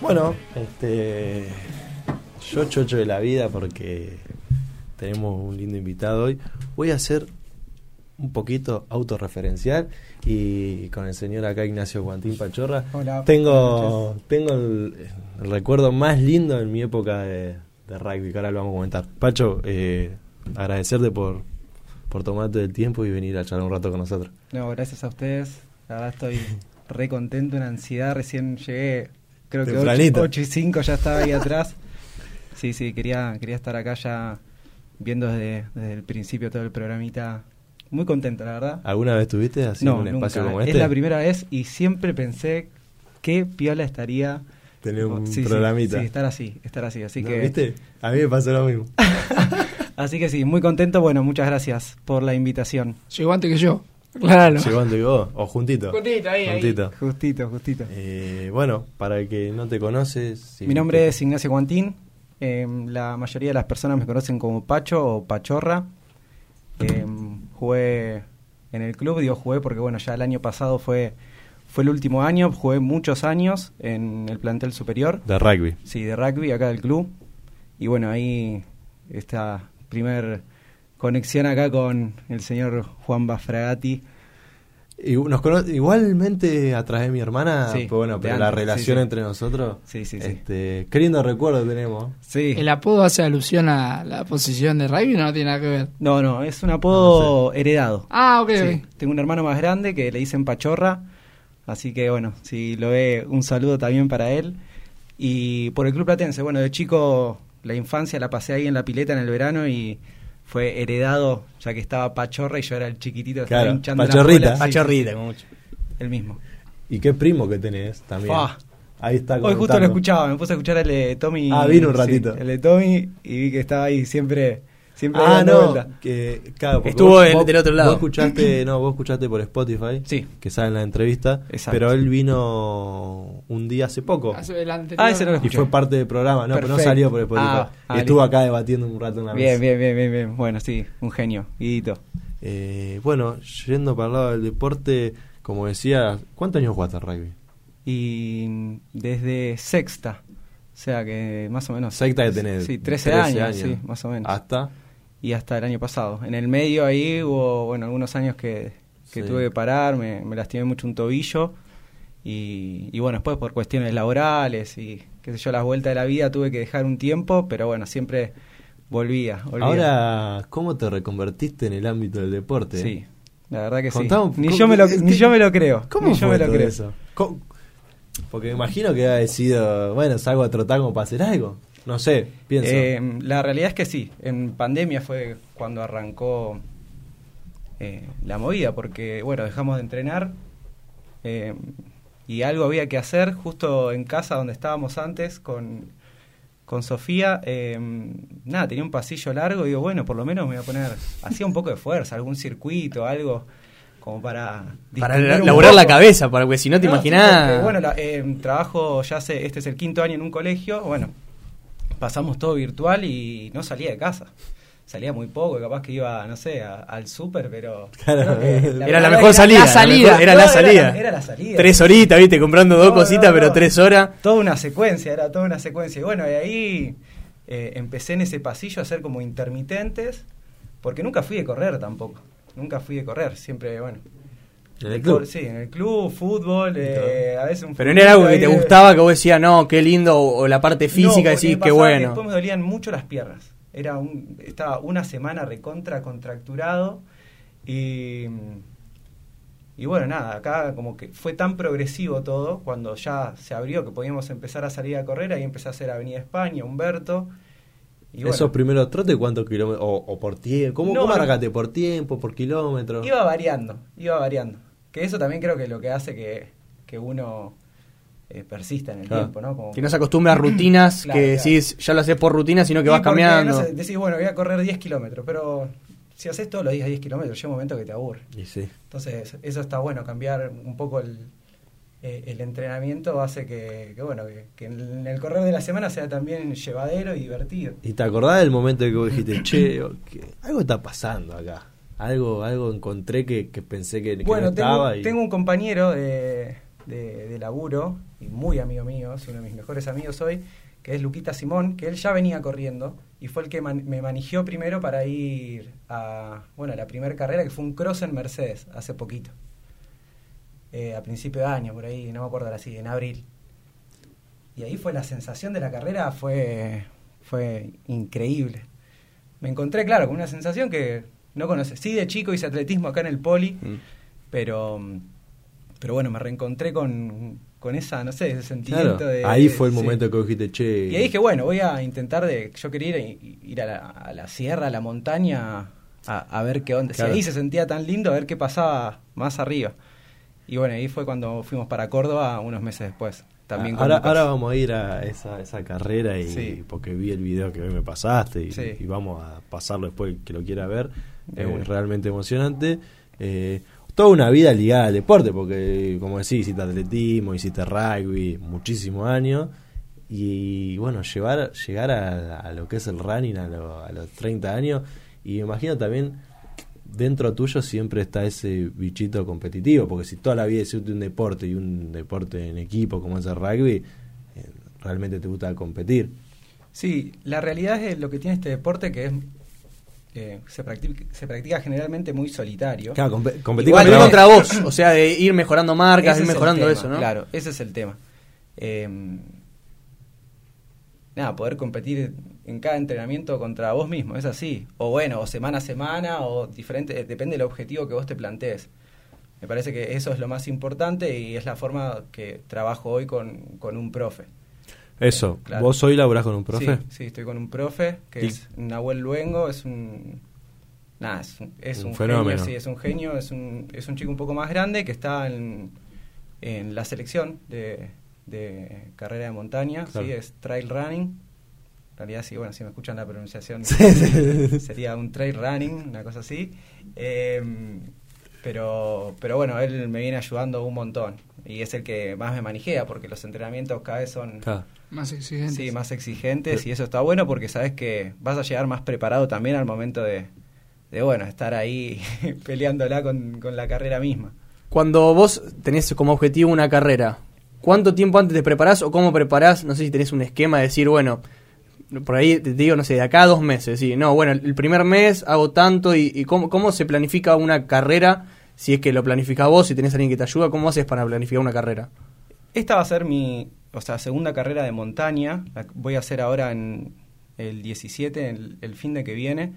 Bueno, este. Yo chocho de la vida porque tenemos un lindo invitado hoy. Voy a hacer un poquito autorreferencial y con el señor acá Ignacio Guantín Pachorra. Hola. Tengo, tengo el, el recuerdo más lindo en mi época de, de rugby, que ahora lo vamos a comentar. Pacho, eh, agradecerte por, por tomarte el tiempo y venir a charlar un rato con nosotros. No, gracias a ustedes. La verdad estoy re contento, en ansiedad. Recién llegué, creo que Tempranito. 8, y 5 ya estaba ahí atrás. Sí, sí, quería, quería estar acá ya viendo desde, desde el principio todo el programita. Muy contento, la verdad. ¿Alguna vez estuviste así no, en un espacio nunca. como este? Es la primera vez y siempre pensé qué piola estaría Tener un Sí, sí, programita. Sí, estar así, estar así. Así ¿No? que, ¿Viste? A mí me pasó lo mismo. así que sí, muy contento. Bueno, muchas gracias por la invitación. Llegó antes que yo. Claro. Antes que vos, o juntito. Juntito, ahí, ahí. Juntito. Justito, justito. Eh, bueno, para el que no te conoces... si- Mi nombre es Ignacio Guantín. eh, la mayoría de las personas me conocen como Pacho o Pachorra. Eh, jugué en el club, digo jugué porque bueno, ya el año pasado fue, fue el último año, jugué muchos años en el plantel superior, De rugby. sí, de rugby acá del club. Y bueno, ahí esta primer conexión acá con el señor Juan Bafragati. Y nos cono- igualmente a través de mi hermana, Sí, pues bueno, de pero la antes, relación sí, sí. entre nosotros, Sí, sí, sí. este, qué lindo recuerdo tenemos. Sí. ¿El apodo hace alusión a la posición de rugby o no tiene nada que ver? No, no, es un apodo heredado. Ah, ok, Sí, ok. tengo un hermano más grande que le dicen Pachorra, así que bueno, si lo ve, un saludo también para él. Y por el Club Platense, bueno, de chico la infancia la pasé ahí en la pileta en el verano y fue heredado, ya que estaba Pachorra y yo era el chiquitito que estaba Claro, hinchando la Pachorrita. bola. Sí, Pachorrita, sí, como mucho. el mismo. Y qué primo que tenés también. Fua. Ahí está Hoy justo lo escuchaba, me puse a escuchar el de Tommy. Ah, vino un sí, ratito. el de Tommy y vi que estaba ahí siempre, siempre Ah, no, vuelta. que, claro, porque Estuvo del- del otro lado. Vos escuchaste, no, vos escuchaste por Spotify, Sí. que sale en la entrevista, Exacto. pero él vino un día hace poco. Hace el anterior. Ah, ese no lo Y escuché. fue parte del programa, no, pero no Perfecto. salió por Spotify. Ah, ah, y estuvo listo. acá debatiendo un rato en la Bien, mesa. bien, bien, bien, bien. Bueno, sí, un genio, Guidito. Eh, bueno, yendo para el lado del deporte, como decía, ¿cuántos años jugaste al rugby? Y desde sexta, o sea que más o menos. Sexta de tener Sí, 13, 13 años, sí, más o menos. Hasta. Y hasta el año pasado. En el medio ahí hubo, bueno, algunos años que, que Sí. tuve que parar, me, me lastimé mucho un tobillo. Y, y bueno, después por cuestiones laborales y qué sé yo, las vueltas de la vida tuve que dejar un tiempo, pero bueno, siempre volvía. volvía. Ahora, ¿cómo te reconvertiste en el ámbito del deporte? Sí, la verdad que sí. Ni ¿cómo- yo, me lo, ni yo me lo creo. ¿Cómo ni yo fue me lo creo. eso? Porque me imagino que ha sido, bueno, salgo a trotar como para hacer algo. No sé, pienso. Eh, la realidad es que sí. En pandemia fue cuando arrancó eh, la movida, porque, bueno, dejamos de entrenar eh, y algo había que hacer justo en casa donde estábamos antes con, con Sofía. eh, nada, tenía un pasillo largo y digo, bueno, por lo menos me voy a poner, hacía un poco de fuerza, algún circuito, algo como para... Para laburar la cabeza, para porque si no te No, sí, imaginás. porque, bueno, la- eh, trabajo ya hace, este es el quinto año en un colegio, bueno, pasamos todo virtual y no salía de casa. Salía muy poco, capaz que iba, no sé, a- al súper, pero... Claro, que era la mejor salida. la salida. mejor- Era No, la salida. era la salida. Tres horitas, viste, comprando dos no, cositas, no. pero tres horas. Toda una secuencia, era toda una secuencia. Y bueno, de ahí eh, empecé en ese pasillo a hacer como intermitentes, porque nunca fui de correr tampoco. Nunca fui de correr, siempre, bueno. ¿En el club? Sí, en el club, fútbol, eh, a veces un Pero no era algo que te gustaba, que vos decías, no, qué lindo, o, la parte No, física, porque decís, qué bueno. Después me dolían mucho las piernas. Era un, estaba una semana recontra contracturado y, y bueno, nada, acá como que fue tan progresivo todo cuando ya se abrió que podíamos empezar a salir a correr, ahí empecé a hacer Avenida España, Humberto. Y bueno, Esos primeros trotes, ¿cuántos kilómetros? O, o por tiempo. ¿Cómo, No, cómo no. arrancaste? ¿Por tiempo? ¿Por kilómetros? iba variando, iba variando. Que eso también creo que es lo que hace que, que uno eh, persista en el Claro. tiempo, ¿no? Como Que no se acostumbra a rutinas, Claro, que claro. decís, ya lo haces por rutina, sino que Sí, vas cambiando. no sé, decís, bueno, voy a correr 10 kilómetros, pero si haces todos los días 10 kilómetros, llega un momento que te aburre. Y sí. Entonces, eso está bueno, cambiar un poco el, eh, el entrenamiento hace que, que, bueno, que, que en el correr de la semana sea también llevadero y divertido. ¿Y te acordás del momento que vos dijiste, che, o- que algo está pasando acá? Algo algo encontré que, que pensé que, que Bueno, no tengo, y- tengo un compañero de, de, de laburo y muy amigo mío, es uno de mis mejores amigos hoy, que es Luquita Simón, que él ya venía corriendo y fue el que man- me manigió primero para ir a, bueno, a la primera carrera, que fue un cross en Mercedes, hace poquito. Eh, a principio de año, por ahí, no me acuerdo ahora sí, en abril. Y ahí fue la sensación de la carrera, fue, fue increíble. Me encontré, claro, con una sensación que no conoces. Sí, de chico hice atletismo acá en el poli, Mm. pero, pero bueno, me reencontré con, con esa, no sé, ese sentimiento Claro, de... ahí fue el sí. momento que dijiste, che. Y ahí dije, bueno, voy a intentar de... Yo quería ir, ir a, la, a la sierra, a la montaña, a, a ver qué onda. Claro. Si ahí se sentía tan lindo, a ver qué pasaba más arriba. Y bueno, ahí fue cuando fuimos para Córdoba unos meses después. También con ahora, ahora vamos a ir a esa, esa carrera y Sí. porque vi el video que hoy me pasaste y, Sí. y vamos a pasarlo después que lo quiera ver. Eh, realmente emocionante. Eh, toda una vida ligada al deporte, porque como decís, hiciste atletismo, hiciste rugby, muchísimos años. Y bueno, llevar, llegar a, a lo que es el running a, lo- a los 30 años. Y me imagino también, dentro tuyo siempre está ese bichito competitivo, porque si toda la vida hiciste un deporte y un deporte en equipo como es el rugby, eh, realmente te gusta competir. Sí, la realidad es lo que tiene este deporte que es eh, se, practica, se practica generalmente muy solitario. Claro, compe- competir Igual contra vos. o sea, de ir mejorando marcas, Ese ir es mejorando tema, eso, ¿no? Claro, ese es el tema. Eh, nada, poder competir en cada entrenamiento contra vos mismo, es así. O bueno, o semana a semana, o diferente, eh, depende del objetivo que vos te plantees. Me parece que eso es lo más importante y es la forma que trabajo hoy con, con un profe. Eso, Claro. ¿vos hoy laburás con un profe? Sí, sí, estoy con un profe que Y- es Nahuel Luengo, es un nada, es un, es Un un fenómeno. genio, sí, es un genio, es un, es un chico un poco más grande que está en, en la selección de, de carrera de montaña, Claro. sí, es trail running. En realidad, sí, bueno, si me escuchan la pronunciación, sería un trail running, una cosa así. Eh, pero, pero bueno, él me viene ayudando un montón y es el que más me manijea porque los entrenamientos cada vez son. Más exigente. Sí, más exigentes y eso está bueno porque sabes que vas a llegar más preparado también al momento de, de bueno, estar ahí peleándola con, con la carrera misma. Cuando vos tenés como objetivo una carrera, ¿cuánto tiempo antes te preparás o cómo preparás? No sé si tenés un esquema de decir, bueno, por ahí te digo, no sé, de acá a dos meses. Sí, no, bueno, el primer mes hago tanto y, y cómo, cómo se planifica una carrera, si es que lo planificás vos, si tenés alguien que te ayuda, ¿cómo haces para planificar una carrera? Esta va a ser mi, o sea, segunda carrera de montaña. La voy a hacer ahora en el 17, el, el fin de que viene.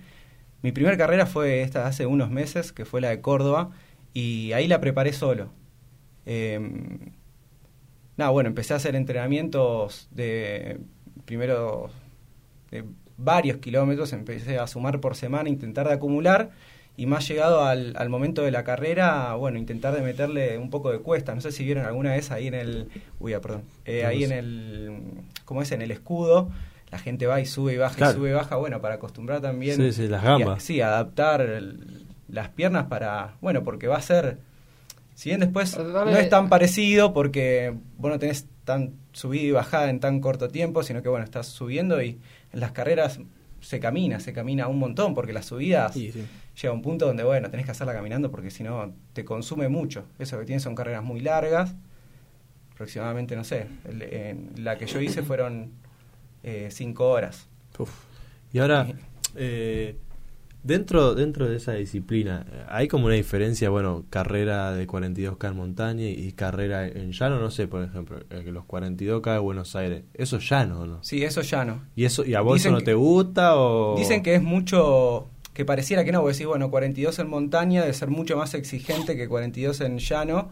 Mi primera carrera fue esta hace unos meses, que fue la de Córdoba, y ahí la preparé solo. Eh, nada, bueno, empecé a hacer entrenamientos de primero de varios kilómetros, empecé a sumar por semana, intentar de acumular y más llegado al, al momento de la carrera, bueno, intentar de meterle un poco de cuesta. No sé si vieron alguna vez ahí en el, uy, ah, perdón, eh, ahí en el, ¿cómo es? En el escudo. La gente va y sube y baja Claro. y sube y baja, bueno, para acostumbrar también. Sí, sí, las y gambas. a- sí, adaptar el- las piernas para, bueno, porque va a ser, si bien después no es tan parecido porque vos no tenés tan subida y bajada en tan corto tiempo, sino que bueno, estás subiendo y en las carreras se camina, se camina un montón, porque las subidas Sí, sí. Llega un punto donde bueno, tenés que hacerla caminando porque si no te consume mucho. Eso que tienes son carreras muy largas, aproximadamente, no sé, el- en la que yo hice fueron eh, cinco horas. Uf. Y ahora, eh, dentro, dentro de esa disciplina, eh, ¿hay como una diferencia, bueno, carrera de 42K en montaña y carrera en llano? No sé, por ejemplo, los 42K de Buenos Aires, ¿eso es llano o no? Sí, eso ya no. ¿Y, eso, y a vos Dicen eso no que- te gusta o...? Dicen que es mucho, que pareciera que no, vos decís, bueno, 42 en montaña debe ser mucho más exigente que 42 en llano,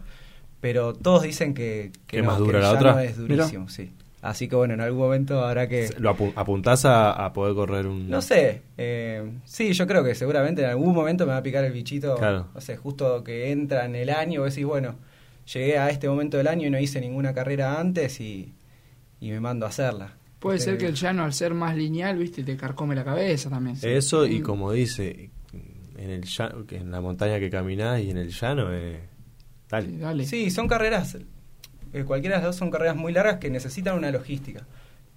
pero todos dicen que, ¿Que no, más dura el la llano otra? es durísimo, sí. Así que bueno, en algún momento habrá que... ¿Lo apu- apuntás a, a poder correr un...? No sé, eh, sí, yo creo que seguramente en algún momento me va a picar el bichito, Claro. no sé, justo que entra en el año, vos decís, bueno, llegué a este momento del año y no hice ninguna carrera antes y, y me mando a hacerla. Puede Este, ser que el llano, al ser más lineal, viste, te carcome la cabeza también. Eso y como dice, en, el llano, que en la montaña que caminás y en el llano, eh, dale. Sí, dale. Sí, son carreras, eh, cualquiera de las dos son carreras muy largas que necesitan una logística.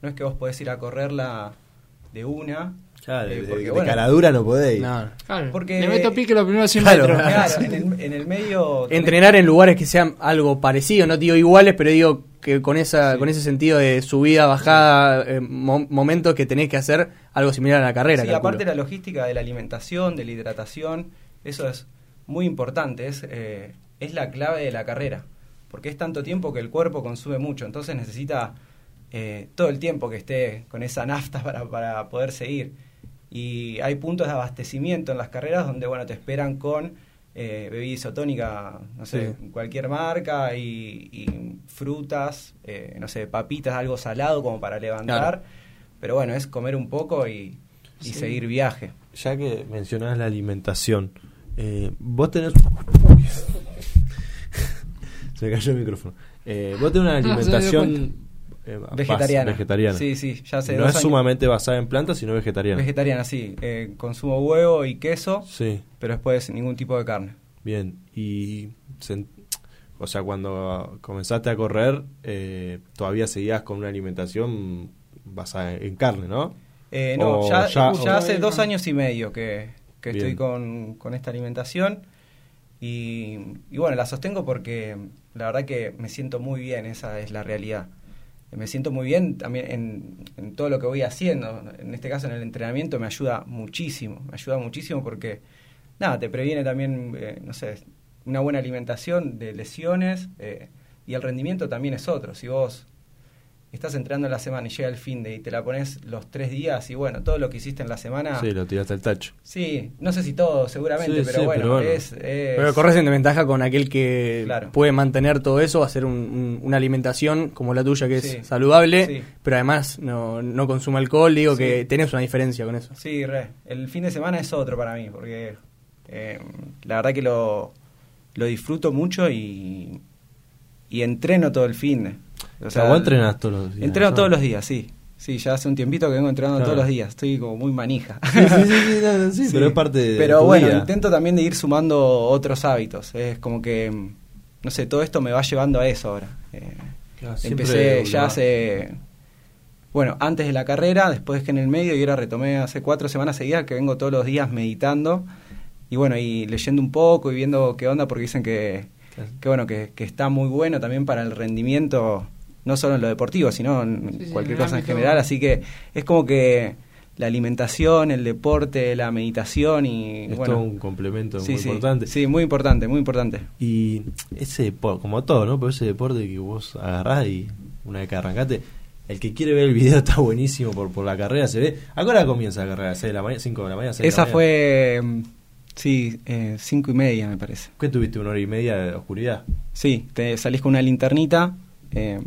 No es que vos podés ir a correrla de una. Claro, eh, de, porque, de bueno, caradura no podéis. No. Claro, Porque- le meto pique los primeros 100 Claro, metros. Claro, en el, en el medio. tenés- Entrenar en lugares que sean algo parecido, no digo iguales, pero digo que con esa Sí. con ese sentido de subida, bajada, eh, mo- momentos que tenés que hacer algo similar a la carrera. Sí, calculo. aparte la logística de la alimentación, de la hidratación, eso es muy importante, es, eh, es la clave de la carrera, porque es tanto tiempo que el cuerpo consume mucho, entonces necesita eh, todo el tiempo que esté con esa nafta para, para poder seguir. Y hay puntos de abastecimiento en las carreras donde, bueno, te esperan con eh, bebida isotónica, no sé, Sí. cualquier marca y, y frutas, eh, no sé, papitas, algo salado como para levantar. Claro. Pero bueno, es comer un poco y, y Sí. seguir viaje. Ya que mencionás la alimentación, eh, vos tenés. Se me cayó el micrófono. Eh, vos tenés una alimentación eh, Vegetariana. vegetariana. Sí, sí, ya hace no dos es años. sumamente basada en plantas, sino vegetariana. Vegetariana, sí. Eh, consumo huevo y queso, sí, pero después ningún tipo de carne. bien. Y. o sea, cuando comenzaste a correr, eh, todavía seguías con una alimentación basada en carne, ¿no? Eh, no, O ya, ya- ya o- hace dos años y medio que, que estoy con, con esta alimentación. Y, y bueno, la sostengo porque la verdad que me siento muy bien, esa es la realidad. Me siento muy bien también en, en todo lo que voy haciendo. En este caso, en el entrenamiento, me ayuda muchísimo. Me ayuda muchísimo porque, nada, te previene también, eh, no sé, una buena alimentación de lesiones eh, y el rendimiento también es otro. Si vos estás entrenando en la semana y llega el fin de y te la pones los tres días y bueno, todo lo que hiciste en la semana. Sí, lo tiraste al tacho. Sí, no sé si todo, seguramente, Sí, pero, sí, bueno, pero bueno. es, es- Pero corres en desventaja con aquel que Claro. puede mantener todo eso, hacer un- un- una alimentación como la tuya que es Sí. saludable, Sí. pero además no, no consume alcohol, digo Sí. que tenés una diferencia con eso. Sí, re. El fin de semana es otro para mí, porque eh, la verdad que lo, lo disfruto mucho y, y entreno todo el fin de. O sea, vos entrenás todos los días. Entreno ¿no? todos los días, sí. Sí, ya hace un tiempito que vengo entrenando Claro. todos los días. Estoy como muy manija. Sí, sí, sí, no, pero es parte de Pero tu bueno, vida. intento también de ir sumando otros hábitos. Es como que, no sé, todo esto me va llevando a eso ahora. Eh, Claro, empecé ya hace, bueno, antes de la carrera, después que en el medio, y ahora retomé hace cuatro semanas seguidas que vengo todos los días meditando y bueno, y leyendo un poco y viendo qué onda, porque dicen que, Claro. que bueno, que, que está muy bueno también para el rendimiento, no solo en lo deportivo, sino en Sí, sí, cualquier en cosa en general. Así que es como que la alimentación, el deporte, la meditación y Es bueno, todo un complemento sí, muy sí, importante. Sí, muy importante, muy importante. Y ese deporte, como todo, ¿no? Pero ese deporte que vos agarrás y una vez que arrancaste, el que quiere ver el video está buenísimo por, por la carrera, se ve. ¿A qué hora comienza la carrera? ¿6 de la mañana? ¿5 de la mañana? 6 de la Esa mañana? fue, sí, eh, cinco y media me parece. ¿Qué tuviste? ¿Una hora y media de oscuridad? Sí, te salís con una linternita eh,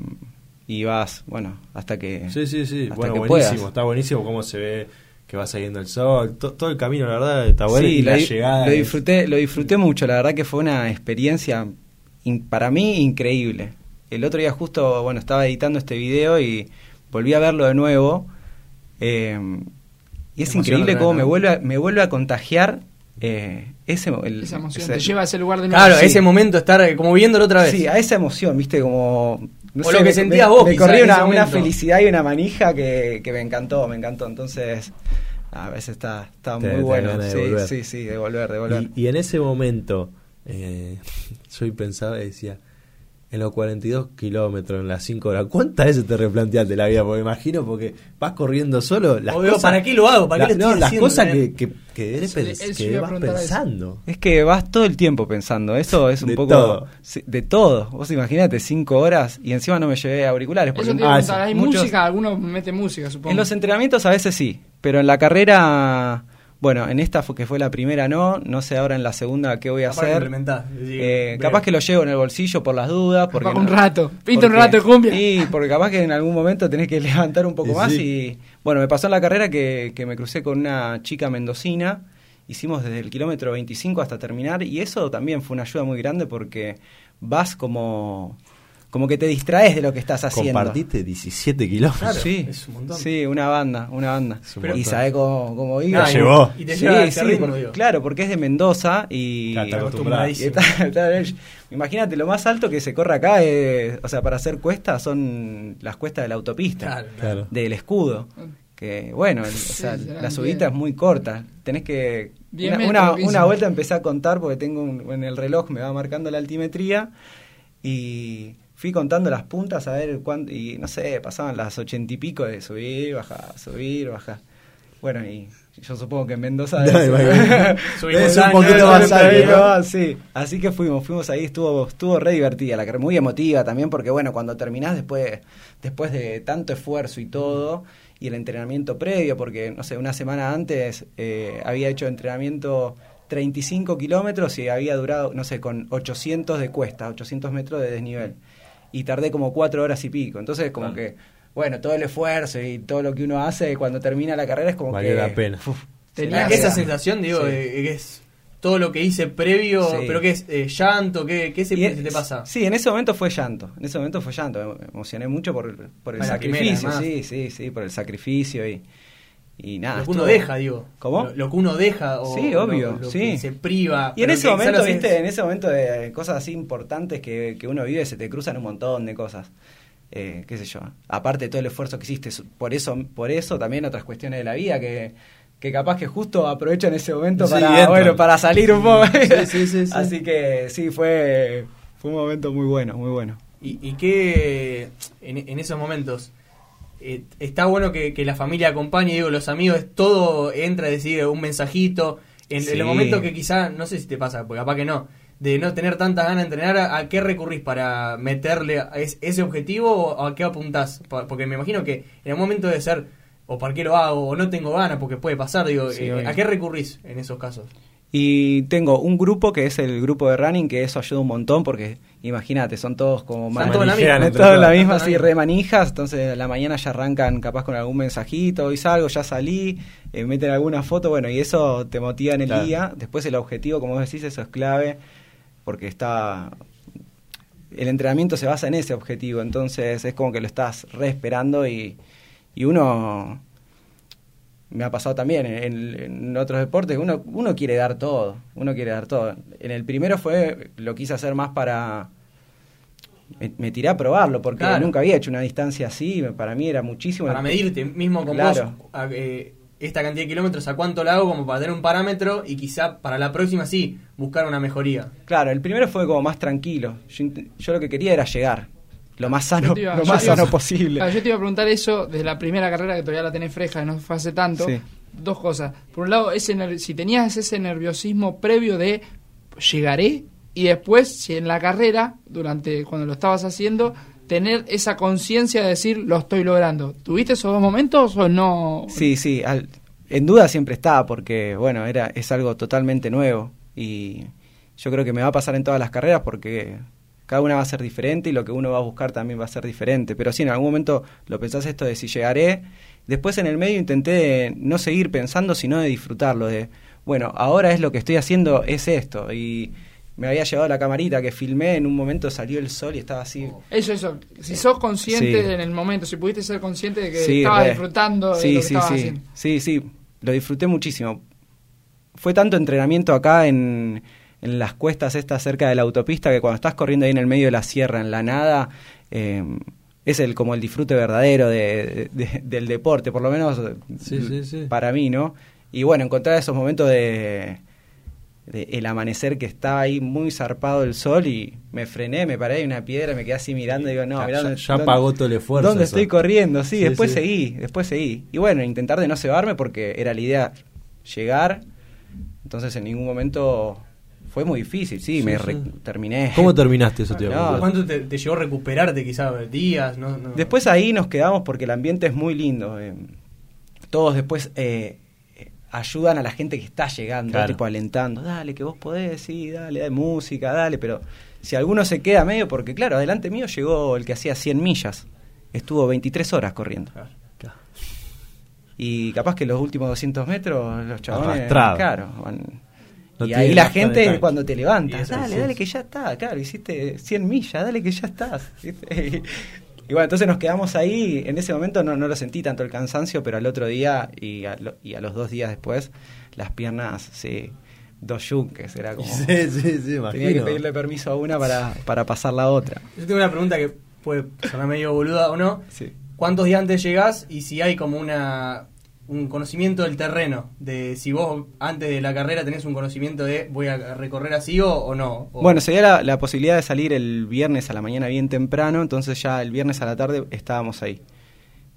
y vas, bueno, hasta que... Sí, sí, sí. Bueno, buenísimo. puedas. Está buenísimo cómo se ve que va saliendo el sol. To- todo el camino, la verdad, está bueno. Sí, y la llegada. lo es- disfruté, lo disfruté mucho, la verdad que fue una experiencia in- para mí increíble. El otro día justo, bueno, estaba editando este video y volví a verlo de nuevo. eh, y es increíble cómo me vuelve a, me vuelve a contagiar eh, ese, el- Esa emoción ese- te lleva a ese lugar de nuevo. Claro, Sí. ese momento estar eh, como viéndolo otra vez. Sí, a esa emoción, viste, como... O lo que me- sentías me- vos, Me quizá, corrí en una, una felicidad y una manija que, que me encantó, me encantó. Entonces, a veces está, está Te- muy te bueno. Sí, sí, sí, de volver, de volver. Y, y en ese momento, eh, yo pensaba y decía, en los 42 kilómetros, en las 5 horas, ¿cuántas veces te replanteaste la vida? Porque imagino, porque vas corriendo solo. Las cosas, ¿para qué lo hago? ¿Para qué la- lo no, las haciendo, cosas eh? que, que, eres él vas pensando. Es que vas todo el tiempo pensando, eso es un De poco... todo. de todo. Vos imaginate, cinco horas y encima no me llevé auriculares. Porque Eso te Ah. ¿hay Muchos- música? Algunos meten música, supongo. En los entrenamientos a veces sí, pero en la carrera, bueno, en esta fue- que fue la primera no, no sé ahora en la segunda qué voy a Capaz hacer. Eh, capaz que lo llevo en el bolsillo por las dudas. Porque Capaz un no- rato. Pinta un porque- rato de cumbia. Sí, porque capaz que en algún momento tenés que levantar un poco Y más. sí. Y bueno, me pasó en la carrera que, que me crucé con una chica mendocina. Hicimos desde el kilómetro 25 hasta terminar. Y eso también fue una ayuda muy grande porque vas como, como que te distraes de lo que estás haciendo. Compartiste 17 kilómetros. Claro, sí, es un montón. sí, una banda, una banda. Un y montón. sabe cómo, cómo iba. Ah, y- llevó. Y te Sí, lleva sí, ritmo, por- claro, porque es de Mendoza y... Imagínate, lo más alto que se corre acá, es, o sea, para hacer cuestas son las cuestas de la autopista, Claro, Claro. del escudo. que bueno, el- o sea, la subida es muy corta. Tenés que... Una, una vuelta empecé a contar porque tengo un- en el reloj, me va marcando la altimetría y fui contando las puntas a ver cuánto, y no sé, pasaban las ochenta y pico de subir, bajar, subir, bajar. Bueno, y yo supongo que en Mendoza debe un poquito más más alto. Sí, así que fuimos, fuimos ahí, estuvo, estuvo re divertida, la muy emotiva también, porque bueno, cuando terminás después, después de tanto esfuerzo y todo, y el entrenamiento previo, porque no sé, una semana antes eh, había hecho entrenamiento 35 kilómetros y había durado, no sé, con 800 de cuesta, 800 metros de desnivel, y tardé como cuatro horas y pico, entonces como Ah. que, bueno, todo el esfuerzo y todo lo que uno hace cuando termina la carrera es como Valió que... la pena. uf, se esa sensación, digo, Sí. de- que es todo lo que hice previo, Sí. pero que es eh, llanto, ¿qué, qué se, te pasa? Sí, en ese momento fue llanto. En ese momento fue llanto. Me emocioné mucho por, por el primera, sacrificio. sí, sí, sí, por el sacrificio y, y nada. lo que uno deja, digo. ¿Cómo? Lo, lo que uno deja o Sí, obvio, lo sí. que se priva. Y en ese momento, viste, en ese momento de cosas así importantes que, que uno vive, se te cruzan un montón de cosas. Eh, qué sé yo. Aparte de todo el esfuerzo que hiciste, por eso, por eso también otras cuestiones de la vida que, que capaz que justo aprovecho en ese momento Sí, para, bueno, para salir un poco. Sí, sí, sí, sí. Así que sí, fue, fue un momento muy bueno, muy bueno. Y, en, en esos momentos eh, está bueno que, que la familia acompañe, digo, los amigos, todo entra a decir un mensajito. En, en Sí. los momentos que quizá, no sé si te pasa, porque capaz que no, de no tener tantas ganas de entrenar, ¿a, a qué recurrís para meterle a es- ese objetivo o a qué apuntás? Porque me imagino que en el momento de ser, o para qué lo hago, o no tengo ganas, porque puede pasar, digo, Sí, eh. ¿a qué recurrís en esos casos? Y tengo un grupo que es el grupo de running, que eso ayuda un montón porque imagínate, son todos como Están todos en la misma. todos la misma, así todos en la re manijas, entonces a la mañana ya arrancan capaz con algún mensajito, hoy salgo, ya salí, eh, meten alguna foto, bueno, y eso te motiva en el Claro. día. Después el objetivo, como vos decís, eso es clave, porque está... El entrenamiento se basa en ese objetivo, entonces es como que lo estás re esperando y, y uno me ha pasado también en, en otros deportes, uno, uno quiere dar todo, uno quiere dar todo. En el primero fue, lo quise hacer más para... Me, me tiré a probarlo porque Claro. nunca había hecho una distancia así, para mí era muchísimo. Para medirte mismo con Claro. vos a- eh, esta cantidad de kilómetros, a cuánto la hago como para tener un parámetro y quizá para la próxima sí, buscar una mejoría. Claro, el primero fue como más tranquilo. Yo, yo lo que quería era llegar lo más sano, iba- lo más iba- sano posible. Yo te iba a preguntar eso desde la primera carrera que todavía la tenés fresca, que no fue hace tanto. Sí. Dos cosas. Por un lado, ese si tenías ese nerviosismo previo de llegaré y después, si en la carrera, durante cuando lo estabas haciendo, tener esa conciencia de decir lo estoy logrando. ¿Tuviste esos dos momentos o no? Sí, sí, al- en duda siempre está porque, bueno, era es algo totalmente nuevo y yo creo que me va a pasar en todas las carreras porque cada una va a ser diferente y lo que uno va a buscar también va a ser diferente. Pero sí, en algún momento lo pensás esto de si llegaré. Después en el medio intenté no seguir pensando, sino de disfrutarlo, de, bueno, ahora es lo que estoy haciendo, es esto. Y me había llevado la camarita que filmé, en un momento salió el sol y estaba así... Eso, eso. Si sos consciente Sí. en el momento, si pudiste ser consciente de que Sí, estabas re. disfrutando de sí, lo que sí, estabas sí. haciendo. Sí, sí, lo disfruté muchísimo. Fue tanto entrenamiento acá en, en las cuestas estas cerca de la autopista que cuando estás corriendo ahí en el medio de la sierra, en la nada, eh, es el como el disfrute verdadero de, de- del deporte, por lo menos Sí, sí, sí. para mí, ¿no? Y bueno, encontrar esos momentos de, de el amanecer que estaba ahí muy zarpado el sol y me frené, me paré en una piedra, me quedé así mirando y digo, no, Ya- mirá ya- dónde- ya pagó todo el esfuerzo ¿Dónde eso. estoy corriendo? Sí, después seguí, después seguí. Y bueno, intentar de no cebarme porque era la idea llegar. Entonces en ningún momento fue muy difícil, sí, Sí, me sí. terminé. ¿Cómo terminaste eso, tío? No, ¿Cuánto te, te llevó recuperarte quizá? ¿Días? No, no. Después ahí nos quedamos porque el ambiente es muy lindo. eh. Todos después eh, eh, ayudan a la gente que está llegando, Claro. tipo alentando, dale, que vos podés, sí, dale, dale música, dale, pero si alguno se queda medio, porque claro, adelante mío llegó el que hacía 100 millas, estuvo 23 horas corriendo. Claro. Y capaz que los últimos 200 metros, los Arrastrado. claro, van- No y ahí la gente cuando te levantas, dale, dale que ya está, claro, hiciste 100 millas, dale que ya estás. ¿viste? Y bueno, entonces nos quedamos ahí, en ese momento no, no lo sentí tanto el cansancio, pero al otro día y a, lo- y a los dos días después, las piernas, sí, dos yunques, era como... Sí, sí, sí, Tenía que pedirle permiso a una para, para pasar la otra. Yo tengo una pregunta que puede sonar medio boluda o no. Sí. cuántos días antes llegás y si hay como una un conocimiento del terreno, de si vos antes de la carrera tenés un conocimiento de voy a recorrer así o, o no. Bueno, sería la, la posibilidad de salir el viernes a la mañana bien temprano, entonces ya el viernes a la tarde estábamos ahí.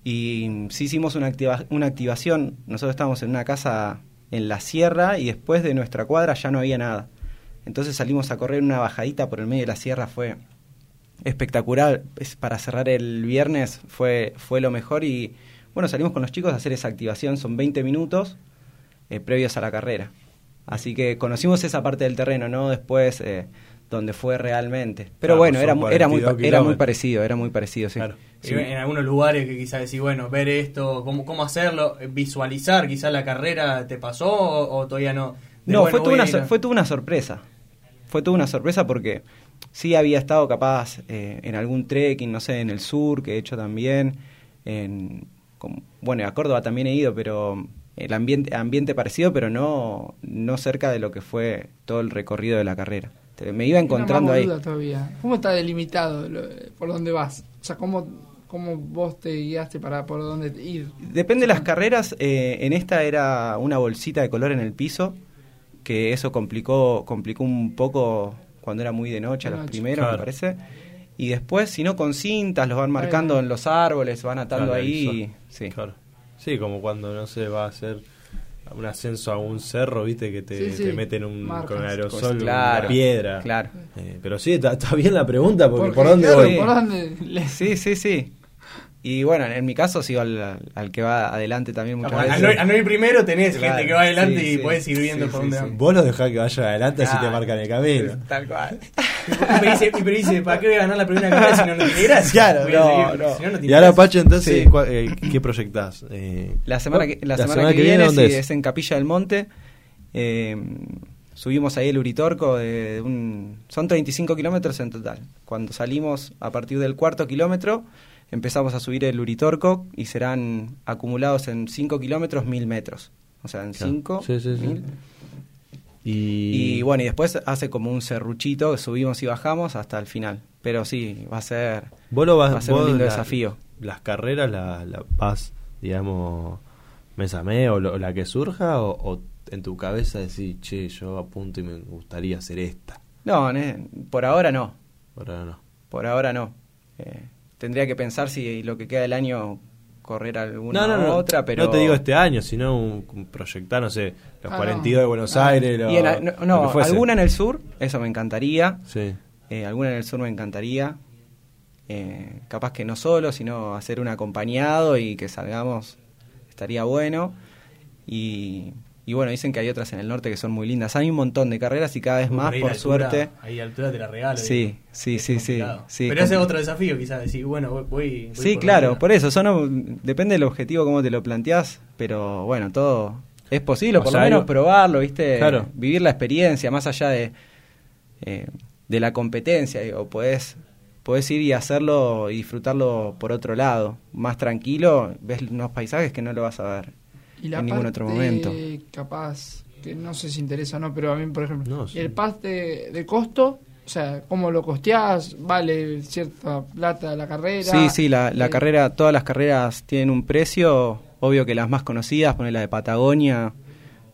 Y sí hicimos una, activa- una activación, nosotros estábamos en una casa en la sierra y después de nuestra cuadra ya no había nada. Entonces salimos a correr una bajadita por el medio de la sierra, fue espectacular. Es- Para cerrar el viernes fue, fue lo mejor y bueno, salimos con los chicos a hacer esa activación, son 20 minutos eh, previos a la carrera. Así que conocimos esa parte del terreno, no después eh, donde fue realmente. Pero Claro, bueno, era, era, muy, 42 pa- era muy parecido, era muy parecido, sí. Claro. Y Sí. En algunos lugares que quizás decís, bueno, ver esto, cómo, cómo hacerlo, visualizar, quizás la carrera te pasó o, o todavía no. De, No, bueno, fue, toda una, fue toda una sorpresa. Fue toda una sorpresa porque sí había estado capaz eh, en algún trekking, no sé, en el sur, que he hecho también. En, como- bueno, a Córdoba también he ido, pero el ambiente, ambiente parecido, pero no, no cerca de lo que fue todo el recorrido de la carrera. Te- Me iba encontrando ahí. todavía. ¿Cómo está delimitado lo- por dónde vas? O sea, ¿cómo, cómo vos te guiaste para por dónde ir? Depende de las carreras. eh, en esta era una bolsita de color en el piso, que eso complicó, complicó un poco cuando era muy de noche, a los noche. primeros, me parece. Y después, si no, con cintas, los van marcando en los árboles, van atando Claro, ahí. y- sí. Claro. Sí, como cuando no se va a hacer un ascenso a un cerro, viste, que te, Sí, sí. te meten un, Marcas. con aerosol, Claro, una piedra. claro. Eh, pero sí, está, está bien la pregunta, porque, Porque, ¿por dónde claro, voy? ¿Por dónde? le- Sí, sí, sí. Y bueno, en mi caso sigo al, al que va adelante también muchas Al veces. no, al no ir primero tenés Claro, gente que va adelante sí, y sí. podés ir viendo Sí, por sí, dónde. Vos lo dejás que vaya adelante, así te Claro. marcan el camino. Tal cual. Y pero dice, y pero dice, ¿para qué voy a ganar la primera carrera si no, no tiene gracia? Claro, no, seguir, no. si no, no tiene Y ahora. Pacho, entonces, Sí. ¿cuál- eh, ¿qué proyectás? Eh, La semana que, la semana que, viene, sí, es? en Capilla del Monte. Eh, subimos ahí el Uritorco. De un, son 35 kilómetros en total. Cuando salimos a partir del cuarto kilómetro, empezamos a subir el Uritorco y serán acumulados en 5 kilómetros 1000 metros. O sea, en Claro. 5. Sí, sí, sí. Y, Y bueno, y después hace como un serruchito que subimos y bajamos hasta el final. Pero sí, va a ser, vos lo vas, va a ser un lindo la- desafío. ¿Las carreras las la vas, digamos, mes a mes o, lo- la que surja? O, o en tu cabeza decís, che, yo apunto y me gustaría hacer esta? No, ne- por ahora no. Por ahora no. Por ahora no. Eh, tendría que pensar si lo que queda del año correr alguna No, no, no. otra, pero No te digo este año, sino un, un proyectar, no sé, los Ah, 42 de no. Buenos Ah. Aires. lo- Y en la- no, no, lo que fuese. alguna en el sur, eso me encantaría. Sí. Eh, alguna en el sur me encantaría. Eh, capaz que no solo, sino hacer un acompañado y que salgamos estaría bueno. Y, y bueno, dicen que hay otras en el norte que son muy lindas. Hay un montón de carreras y cada vez más, por altura- suerte. Ahí a altura te la regalo. Sí, digo. sí, sí, sí, sí, Pero ese es otro desafío, quizás, decir, bueno, voy. Sí, por claro, por eso, son, depende del objetivo, cómo te lo planteás, pero bueno, todo es posible, O por sea, lo menos algo- probarlo, ¿viste? Claro. Vivir la experiencia, más allá de, eh, de la competencia, digo, podés, podés ir y hacerlo y disfrutarlo por otro lado, más tranquilo, ves unos paisajes que no lo vas a ver Y la en ningún parte otro momento. capaz, que no sé si interesa o no, pero a mí, por ejemplo, No, sí. el pass de, de costo, o sea, ¿cómo lo costeás? ¿Vale cierta plata la carrera? Sí, sí, la, la Eh, carrera, todas las carreras tienen un precio. Obvio que las más conocidas, poner la de Patagonia,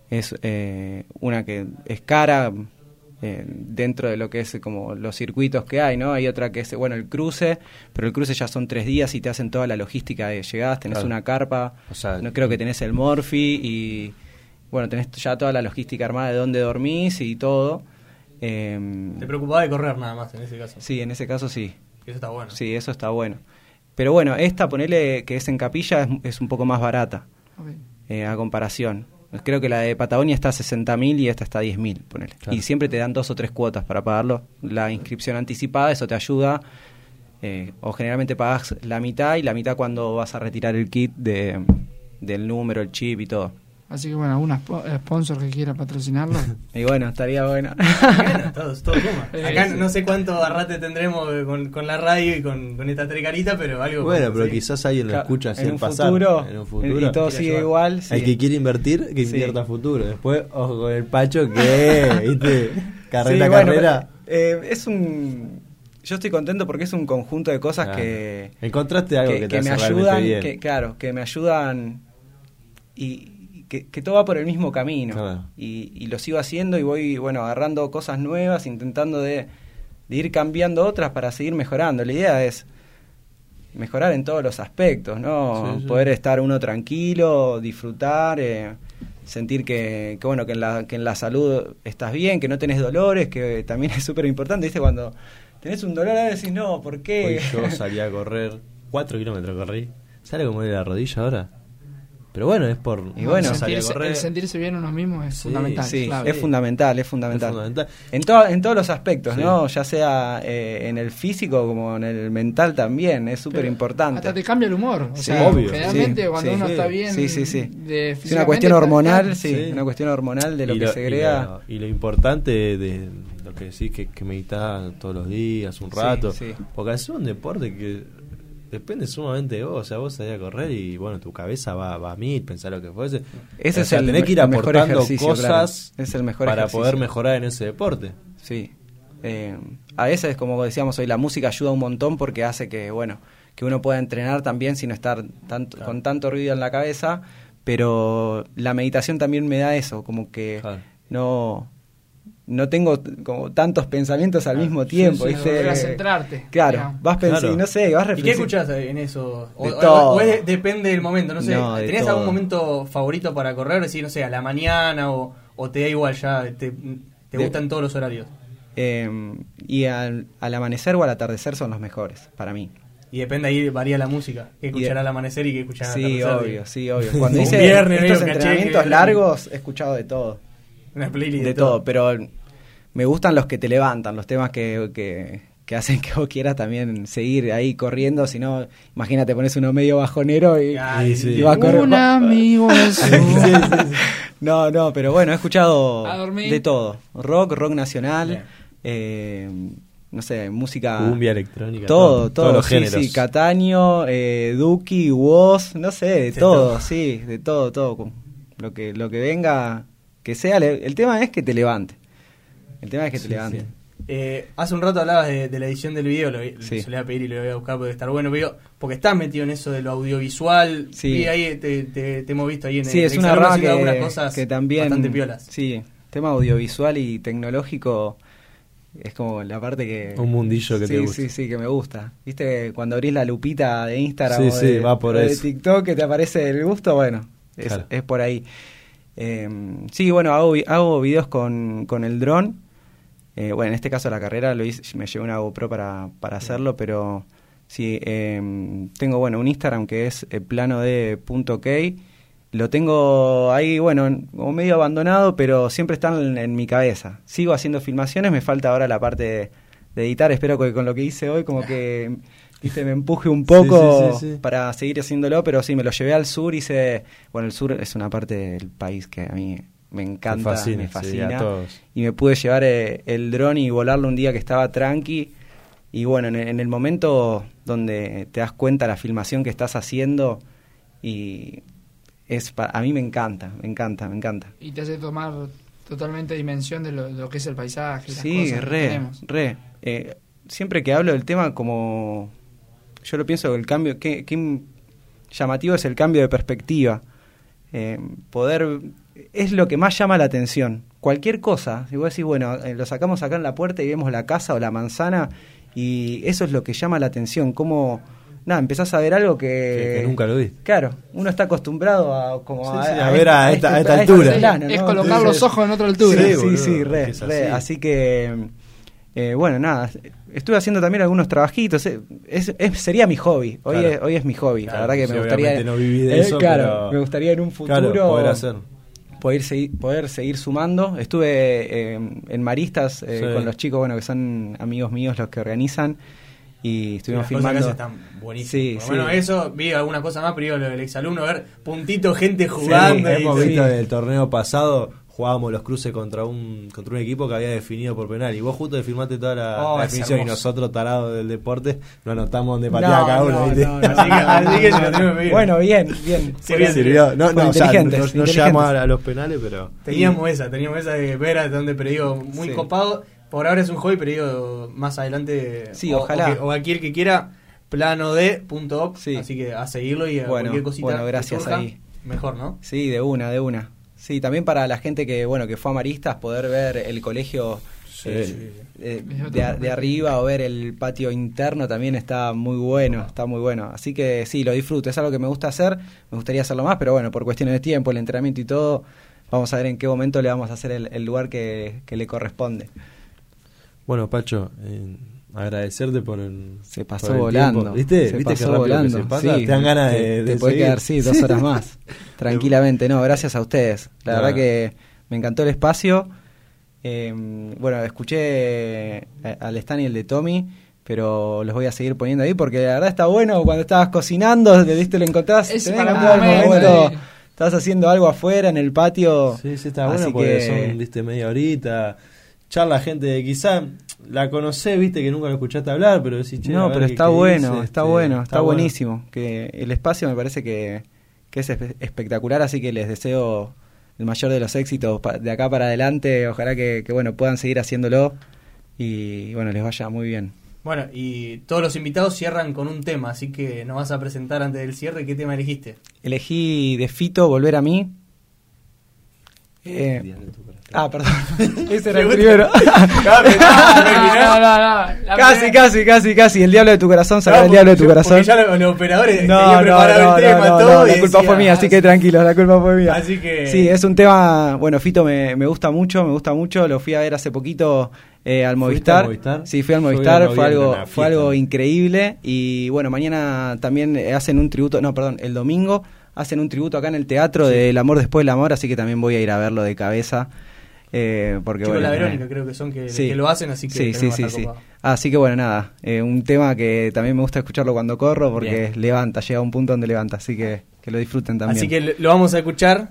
es eh, una que es cara eh, dentro de lo que es como los circuitos que hay, ¿no? Hay otra que es, bueno, el cruce, pero el cruce ya son tres días y te hacen toda la logística de llegadas, tenés Claro. una carpa, O sea, no creo que tenés el morfi y, bueno, tenés ya toda la logística armada de dónde dormís y todo. Em, Te preocupaba de correr nada más en ese caso. sí, en ese caso sí. Eso está bueno. Sí, eso está bueno. Pero bueno, esta, ponele que es en capilla, es, es un poco más barata eh, a comparación. Creo que la de Patagonia está a 60.000 y esta está a 10.000, ponele. Claro. Y siempre te dan dos o tres cuotas para pagarlo. La inscripción anticipada, eso te ayuda. eh, o generalmente pagas la mitad y la mitad cuando vas a retirar el kit de, del número, el chip y todo. Así que bueno, algún spo- sponsor que quiera patrocinarlo. Y bueno, estaría bueno. Bueno, todo, todo suma. Eh, Acá no sé cuánto barrate tendremos con, con la radio y con, con esta tres caritas, pero algo. Bueno, pero sí. quizás alguien lo escucha así en un pasar. futuro, en un futuro. y todo sigue igual. sí. El que quiere invertir, que invierta a futuro. Después, ojo con el Pacho, que, ¿viste? Carrera, Sí, bueno, carrera. pero, eh, es un yo estoy contento porque es un conjunto de cosas Claro. que, Encontraste algo que, te me hace realmente ayudan, bien. que, claro, que me ayudan y que, que todo va por el mismo camino. Claro. Y, y lo sigo haciendo y voy, bueno, agarrando cosas nuevas, intentando de, de ir cambiando otras para seguir mejorando. La idea es mejorar en todos los aspectos, ¿no? Sí, sí. Poder estar uno tranquilo, disfrutar, eh, sentir que, que, bueno, que en, la, que en la salud estás bien, que no tenés dolores, que también es súper importante, ¿viste? Cuando tenés un dolor a veces decís, no, ¿por Hoy qué? yo salí a correr, 4 kilómetros corrí. ¿Sabes cómo era la rodilla ahora? Pero bueno, es por. Y bueno, a sentirse, correr. el sentirse bien uno mismo es Sí, fundamental. Sí, clave. es fundamental, es fundamental. Es fundamental. En, to- en todos los aspectos, Sí. ¿no? Ya sea eh, en el físico como en el mental también, es súper importante. Hasta te cambia el humor. O Sí, sea, obvio. Generalmente Sí, cuando sí, uno sí. está bien. Sí, sí, sí. de Es una cuestión hormonal, sí, Sí. una cuestión hormonal de lo y que lo, se y crea. lo- y lo importante de lo que decís que, que meditas todos los días, un Sí, rato. sí. Porque es un deporte que depende sumamente de vos. O sea, vos salís a correr y bueno, tu cabeza va, va a mil, pensar lo que fuese. Ese o es el tenés que ir aportando cosas claro. Es el mejor para ejercicio. poder mejorar en ese deporte. Sí. Eh, a veces, como decíamos hoy, la música ayuda un montón porque hace que, bueno, que uno pueda entrenar también sin estar tanto, Claro. con tanto ruido en la cabeza, pero la meditación también me da eso, como que Claro. no no tengo como tantos pensamientos al mismo tiempo, sí, a centrarte, Claro, vas pensando, Claro. no sé, vas ¿Y qué reflexionando. escuchás en eso? O, De o- todo. o es- depende del momento, no sé. No, ¿Tenés algún momento favorito para correr? Decir, no sé, a la mañana o, o te da igual ya, te, te De- gustan todos los horarios. Eh, y al, al amanecer o al atardecer son los mejores para mí. Y depende ahí, varía la música. ¿Qué escuchar al amanecer y qué escuchar al Sí, atardecer? obvio, sí, obvio. Cuando hice viernes, estos entrenamientos largos, he escuchado de todo. Una playlist de todo, pero me gustan los que te levantan, los temas que, que, que hacen que vos quieras también seguir ahí corriendo, si no, imagínate, pones uno medio bajonero y, Ay, Sí, y va a correr. Un amigo No, no, pero bueno, he escuchado de todo, rock, rock nacional, eh, no sé, música... Cumbia electrónica. Todo, todo, Todos los sí, géneros. sí, Cataño, eh, Duki, Woz, no sé, de De todo, todo. sí, de todo, todo, lo que, lo que venga, que sea, le- el tema es que te levante, el tema es que te Sí, levante. sí. Eh, hace un rato hablabas de, de la edición del video, lo, Sí. se le voy a pedir y lo voy a buscar porque estar bueno, pero porque estás metido en eso de lo audiovisual. Sí. Y ahí te, te- te hemos visto ahí en Sí, el es una rama que, algunas cosas que también, bastante piolas. sí, tema audiovisual y tecnológico es como la parte que... Un mundillo que sí, te gusta. Sí, sí, que me gusta. ¿Viste? Cuando abrís la lupita de Instagram Sí, o sí, de, va por o de eso. TikTok que te aparece el gusto, bueno, es, Claro. es por ahí. Eh, sí, bueno, hago, vi- hago videos con, con el dron. Eh, bueno, en este caso la carrera lo hice, me llevé una GoPro para, para hacerlo, pero sí, eh, tengo bueno un Instagram que es eh, plano de punto .k. Lo tengo ahí, bueno, en- como medio abandonado, pero siempre están en, en mi cabeza. Sigo haciendo filmaciones, me falta ahora la parte de, de editar. Espero que con lo que hice hoy como que viste, me empuje un poco Sí, sí, sí, sí. para seguir haciéndolo, pero sí, me lo llevé al sur, hice... Bueno, el sur es una parte del país que a mí me encanta, fascina, me sí, fascina. a todos. Y me pude llevar eh, el dron y volarlo un día que estaba tranqui. Y bueno, en, en el momento donde te das cuenta la filmación que estás haciendo y es pa- a mí me encanta, me encanta, me encanta. y te hace tomar totalmente dimensión de lo, de lo que es el paisaje. las Sí, cosas que re, re. Eh, siempre que hablo del tema como yo lo pienso que el cambio, qué, qué llamativo es el cambio de perspectiva. Eh, poder es lo que más llama la atención. Cualquier cosa, si vos decís, bueno, eh, lo sacamos acá en la puerta y vemos la casa o la manzana y eso es lo que llama la atención, como nada, empezás a ver algo que, Que- que nunca lo viste. Claro, uno está acostumbrado a como Sí, sí, a ver a esta- a esta este altura. plano, es colocar Entonces- los ojos en otra altura. Sí, sí, boludo, sí, re, re. así. Así que, eh, bueno, nada, estuve haciendo también algunos trabajitos. eh, Es, es- sería mi hobby. Hoy, Claro. es, hoy es mi hobby. Claro, la verdad que sí, me gustaría. no viví de eh, eso, claro, pero- me gustaría en un futuro Claro, poder hacer. poder seguir, poder seguir sumando. Estuve eh, en Maristas eh, Sí. con los chicos, bueno, que son amigos míos los que organizan. Y estuvimos Las cosas que filmando. hace están buenísimas. Sí, sí. eso, vi alguna cosa más, pero digo lo del exalumno, ver puntito, gente jugando. hemos sí. visto del torneo pasado, jugábamos los cruces contra un contra un equipo que había definido por penal. Y vos justo firmaste toda la, Oh, la definición y nosotros, tarados del deporte, no anotamos dónde No, pateaba cada uno. no, ¿viste? no, no, Así que- no, así no, lo no. Bueno, bien, bien. Sirvió. No, no, o sea, no, no llegamos a, los penales, pero. Teníamos esa, teníamos esa de ver a donde, pero digo, muy Sí. copado. por ahora es un hobby, pero digo, más adelante. Sí, o, ojalá. O, que- o aquel que quiera, plano de punto op, Sí. Así que a seguirlo y a Bueno, cualquier cosita. bueno, gracias surja, ahí. Mejor, ¿no? Sí, de una, de una. Sí, también para la gente que, bueno, que fue a Maristas, poder ver el colegio eh, eh, de, arriba o ver el patio interno también está muy bueno, está muy bueno. Así que sí, lo disfruto, es algo que me gusta hacer, me gustaría hacerlo más, pero bueno, por cuestiones de tiempo, el entrenamiento y todo, vamos a ver en qué momento le vamos a hacer el, el lugar que, que le corresponde. Bueno, Pacho, eh, agradecerte por el. Se por pasó el volando. tiempo. ¿Viste? Se ¿Viste pasó qué rápido que volando. se pasa? Sí, Te dan ganas te- de. Te de puede quedar, sí, dos horas más. Tranquilamente, no, gracias a ustedes. La verdad que me encantó el espacio. Eh, bueno, escuché eh, al Stan y el de Tommy, pero los voy a seguir poniendo ahí porque la verdad está bueno cuando estabas cocinando, te viste, lo encontrás. Es tenés para momento, momento, eh. Estás haciendo algo afuera en el patio. Sí, sí, está Así bueno porque que- son, viste, media horita. Charla gente de quizá la conocés, viste, que nunca lo escuchaste hablar, pero decís, che, no, pero qué- está qué bueno, dice, está este, bueno, está, bueno. buenísimo. Que el espacio me parece que, que es espe- espectacular, así que les deseo el mayor de los éxitos de acá para adelante. Ojalá que, que, bueno puedan seguir haciéndolo y bueno les vaya muy bien. Bueno, y todos los invitados cierran con un tema, así que nos vas a presentar antes del cierre. ¿Qué tema elegiste? Elegí de Fito Volver a mí. Eh, ah, perdón. Ese era el primero. No, no, no, la casi, primera- casi, casi, casi. El diablo de tu corazón será el diablo de tu corazón. Ya los, los operadores tenían No, no, el tema, no, no, todo. la culpa decía, fue mía, así que tranquilos, la culpa fue mía. Así que- Sí, es un tema, bueno, Fito me, me gusta mucho, me gusta mucho, lo fui a ver hace poquito eh, al ¿Fuiste Movistar. Movistar? Sí, fui al Movistar, a fue algo, fue algo increíble y bueno, mañana también hacen un tributo, no, perdón, el domingo hacen un tributo acá en el teatro del amor después del amor, así que también voy a ir a verlo de cabeza. Eh, porque bueno, la eh, Verónica creo que son que, Sí. que lo hacen, así que sí, sí, sí, sí. Así que bueno, nada, eh, un tema que también me gusta escucharlo cuando corro porque Bien. levanta, llega a un punto donde levanta, así que que lo disfruten también. Así que lo- lo vamos a escuchar.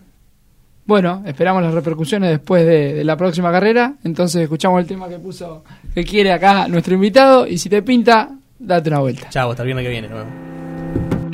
Bueno, esperamos las repercusiones después de, de la próxima carrera. Entonces escuchamos el tema que puso, que quiere acá nuestro invitado. Y si te pinta, date una vuelta. Chao, hasta el viernes que viene. nos vemos.